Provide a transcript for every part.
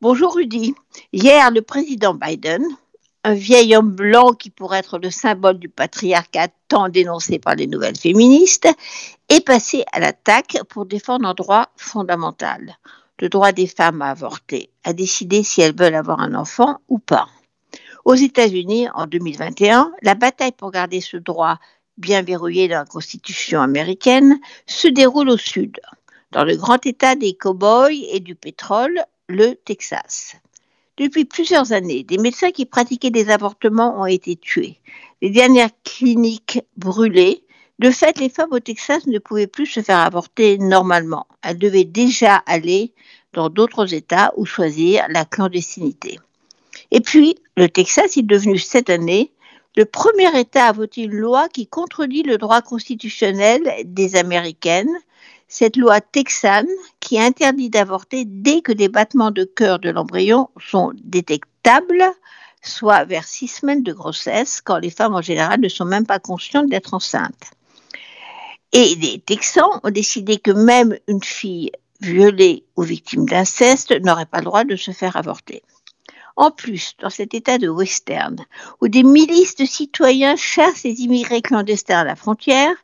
Bonjour Rudy. Hier, le président Biden, un vieil homme blanc qui pourrait être le symbole du patriarcat tant dénoncé par les nouvelles féministes, est passé à l'attaque pour défendre un droit fondamental, le droit des femmes à avorter, à décider si elles veulent avoir un enfant ou pas. Aux États-Unis, en 2021, la bataille pour garder ce droit bien verrouillé dans la Constitution américaine se déroule au Sud, dans le grand État des cow-boys et du pétrole, le Texas. Depuis plusieurs années, des médecins qui pratiquaient des avortements ont été tués. Les dernières cliniques brûlées. De fait, les femmes au Texas ne pouvaient plus se faire avorter normalement. Elles devaient déjà aller dans d'autres États ou choisir la clandestinité. Et puis, le Texas est devenu cette année le premier État à voter une loi qui contredit le droit constitutionnel des Américaines cette loi texane qui interdit d'avorter dès que des battements de cœur de l'embryon sont détectables, soit vers six semaines de grossesse, quand les femmes en général ne sont même pas conscientes d'être enceintes. Et les Texans ont décidé que même une fille violée ou victime d'inceste n'aurait pas le droit de se faire avorter. En plus, dans cet état de western, où des milices de citoyens chassent les immigrés clandestins à la frontière,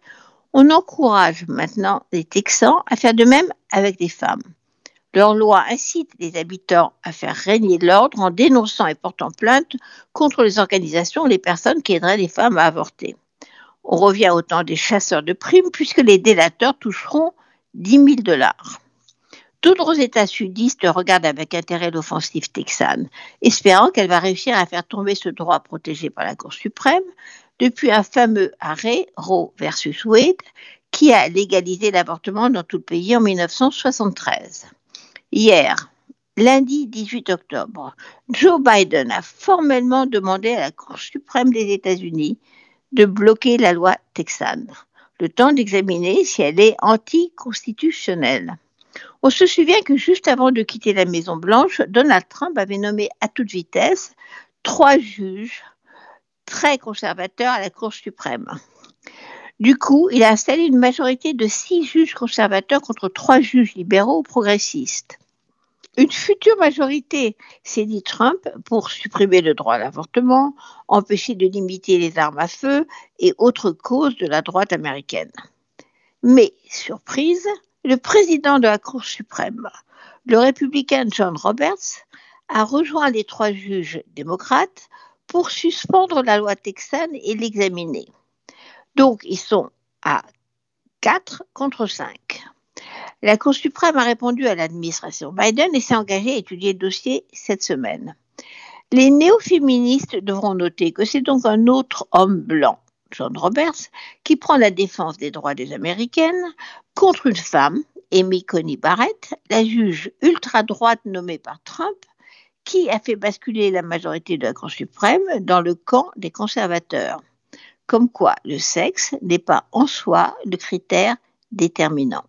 on encourage maintenant les Texans à faire de même avec les femmes. Leur loi incite les habitants à faire régner l'ordre en dénonçant et portant plainte contre les organisations ou les personnes qui aideraient les femmes à avorter. On revient au temps des chasseurs de primes puisque les délateurs toucheront 10 000 dollars. D'autres États sudistes regardent avec intérêt l'offensive texane, espérant qu'elle va réussir à faire tomber ce droit protégé par la Cour suprême, depuis un fameux arrêt Roe versus Wade qui a légalisé l'avortement dans tout le pays en 1973. Hier, lundi 18 octobre, Joe Biden a formellement demandé à la Cour suprême des États-Unis de bloquer la loi texane, le temps d'examiner si elle est anticonstitutionnelle. On se souvient que juste avant de quitter la Maison Blanche, Donald Trump avait nommé à toute vitesse trois juges très conservateur à la Cour suprême. Du coup, il a installé une majorité de six juges conservateurs contre trois juges libéraux ou progressistes. Une future majorité, s'est dit Trump, pour supprimer le droit à l'avortement, empêcher de limiter les armes à feu et autres causes de la droite américaine. Mais, surprise, le président de la Cour suprême, le républicain John Roberts, a rejoint les trois juges démocrates pour suspendre la loi texane et l'examiner. Donc, ils sont à 4 contre 5. La Cour suprême a répondu à l'administration Biden et s'est engagée à étudier le dossier cette semaine. Les néo-féministes devront noter que c'est donc un autre homme blanc, John Roberts, qui prend la défense des droits des Américaines contre une femme, Amy Coney Barrett, la juge ultra-droite nommée par Trump, qui a fait basculer la majorité de la Cour suprême dans le camp des conservateurs. Comme quoi le sexe n'est pas en soi le critère déterminant.